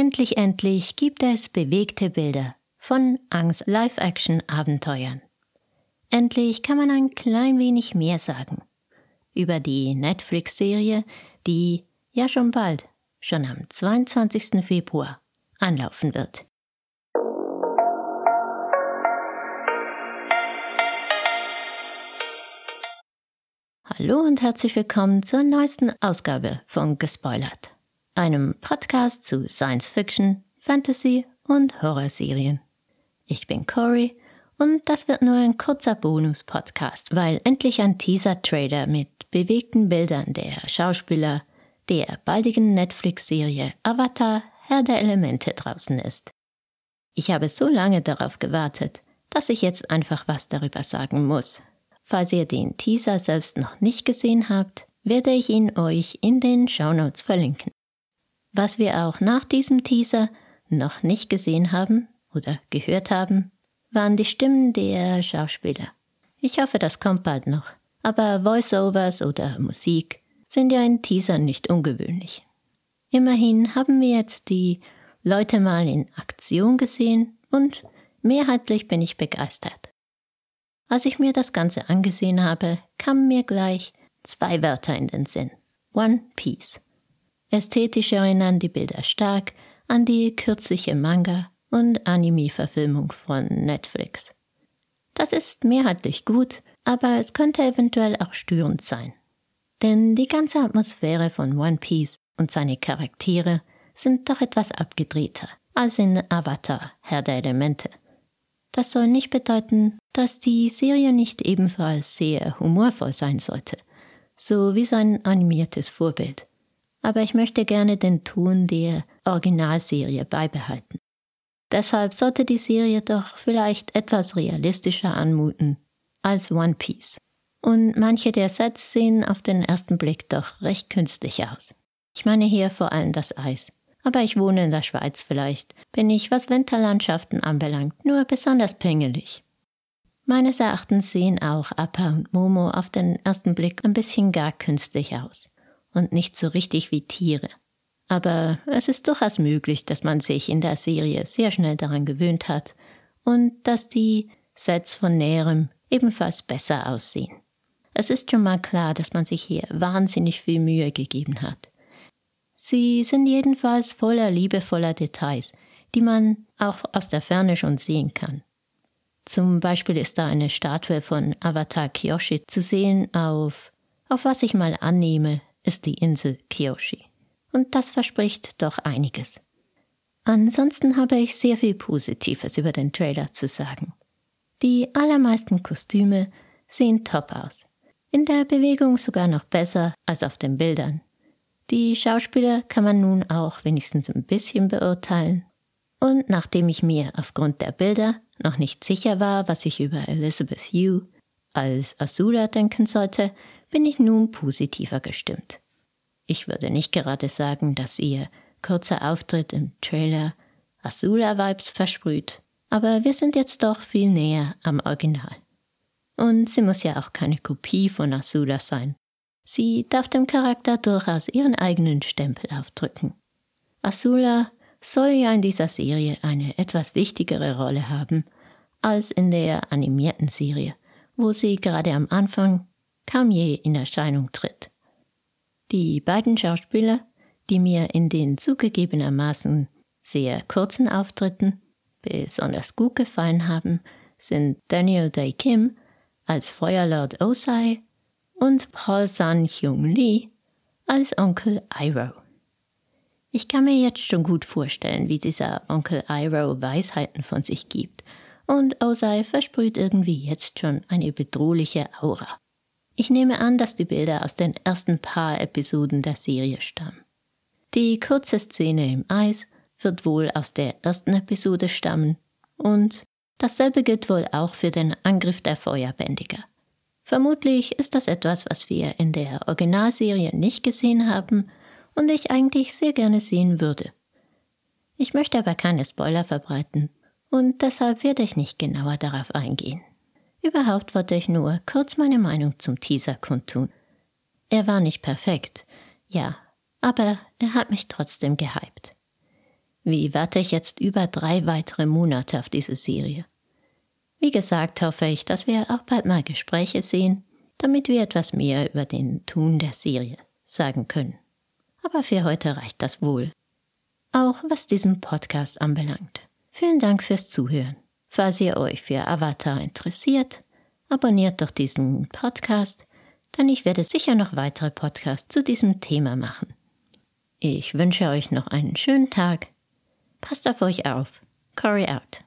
Endlich, endlich gibt es bewegte Bilder von Angs Live-Action-Abenteuern. Endlich kann man ein klein wenig mehr sagen über die Netflix-Serie, die ja schon bald, schon am 22. Februar, anlaufen wird. Hallo und herzlich willkommen zur neuesten Ausgabe von Gespoilert, einem Podcast zu Science Fiction, Fantasy und Horrorserien. Ich bin Cory und das wird nur ein kurzer Bonus-Podcast, weil endlich ein Teaser-Trailer mit bewegten Bildern der Schauspieler der baldigen Netflix-Serie Avatar Herr der Elemente draußen ist. Ich habe so lange darauf gewartet, dass ich jetzt einfach was darüber sagen muss. Falls ihr den Teaser selbst noch nicht gesehen habt, werde ich ihn euch in den Shownotes verlinken. Was wir auch nach diesem Teaser noch nicht gesehen haben oder gehört haben, waren die Stimmen der Schauspieler. Ich hoffe, das kommt bald noch. Aber Voiceovers oder Musik sind ja in Teaser nicht ungewöhnlich. Immerhin haben wir jetzt die Leute mal in Aktion gesehen und mehrheitlich bin ich begeistert. Als ich mir das Ganze angesehen habe, kamen mir gleich zwei Wörter in den Sinn. One Piece. Ästhetisch erinnern die Bilder stark an die kürzliche Manga und Anime-Verfilmung von Netflix. Das ist mehrheitlich gut, aber es könnte eventuell auch störend sein. Denn die ganze Atmosphäre von One Piece und seine Charaktere sind doch etwas abgedrehter als in Avatar, Herr der Elemente. Das soll nicht bedeuten, dass die Serie nicht ebenfalls sehr humorvoll sein sollte, so wie sein animiertes Vorbild. Aber ich möchte gerne den Ton der Originalserie beibehalten. Deshalb sollte die Serie doch vielleicht etwas realistischer anmuten als One Piece. Und manche der Sets sehen auf den ersten Blick doch recht künstlich aus. Ich meine hier vor allem das Eis. Aber ich wohne in der Schweiz vielleicht, bin ich, was Winterlandschaften anbelangt, nur besonders pingelig. Meines Erachtens sehen auch Appa und Momo auf den ersten Blick ein bisschen gar künstlich aus und nicht so richtig wie Tiere. Aber es ist durchaus möglich, dass man sich in der Serie sehr schnell daran gewöhnt hat und dass die Sets von näherem ebenfalls besser aussehen. Es ist schon mal klar, dass man sich hier wahnsinnig viel Mühe gegeben hat. Sie sind jedenfalls voller liebevoller Details, die man auch aus der Ferne schon sehen kann. Zum Beispiel ist da eine Statue von Avatar Kyoshi zu sehen auf, auf was ich mal annehme, ist die Insel Kyoshi und das verspricht doch einiges. Ansonsten habe ich sehr viel Positives über den Trailer zu sagen. Die allermeisten Kostüme sehen top aus. In der Bewegung sogar noch besser als auf den Bildern. Die Schauspieler kann man nun auch wenigstens ein bisschen beurteilen. Und nachdem ich mir aufgrund der Bilder noch nicht sicher war, was ich über Elizabeth Yu als Azula denken sollte, bin ich nun positiver gestimmt. Ich würde nicht gerade sagen, dass ihr kurzer Auftritt im Trailer Azula-Vibes versprüht, aber wir sind jetzt doch viel näher am Original. Und sie muss ja auch keine Kopie von Azula sein. Sie darf dem Charakter durchaus ihren eigenen Stempel aufdrücken. Azula soll ja in dieser Serie eine etwas wichtigere Rolle haben als in der animierten Serie, wo sie gerade am Anfang je in Erscheinung tritt. Die beiden Schauspieler, die mir in den zugegebenermaßen sehr kurzen Auftritten besonders gut gefallen haben, sind Daniel Day Kim als Feuerlord Osai und Paul San Hyung Lee als Onkel Iroh. Ich kann mir jetzt schon gut vorstellen, wie dieser Onkel Iroh Weisheiten von sich gibt, und Osai versprüht irgendwie jetzt schon eine bedrohliche Aura. Ich nehme an, dass die Bilder aus den ersten paar Episoden der Serie stammen. Die kurze Szene im Eis wird wohl aus der ersten Episode stammen und dasselbe gilt wohl auch für den Angriff der Feuerbändiger. Vermutlich ist das etwas, was wir in der Originalserie nicht gesehen haben und ich eigentlich sehr gerne sehen würde. Ich möchte aber keine Spoiler verbreiten und deshalb werde ich nicht genauer darauf eingehen. Überhaupt wollte ich nur kurz meine Meinung zum Teaser kundtun. Er war nicht perfekt, ja, aber er hat mich trotzdem gehypt. wie warte ich jetzt über drei weitere Monate auf diese Serie. Wie gesagt, hoffe ich, dass wir auch bald mal Gespräche sehen, damit wir etwas mehr über den Tun der Serie sagen können. Aber für heute reicht das wohl. Auch was diesen Podcast anbelangt. Vielen Dank fürs Zuhören. Falls ihr euch für Avatar interessiert, abonniert doch diesen Podcast, denn ich werde sicher noch weitere Podcasts zu diesem Thema machen. Ich wünsche euch noch einen schönen Tag. Passt auf euch auf. Cory out.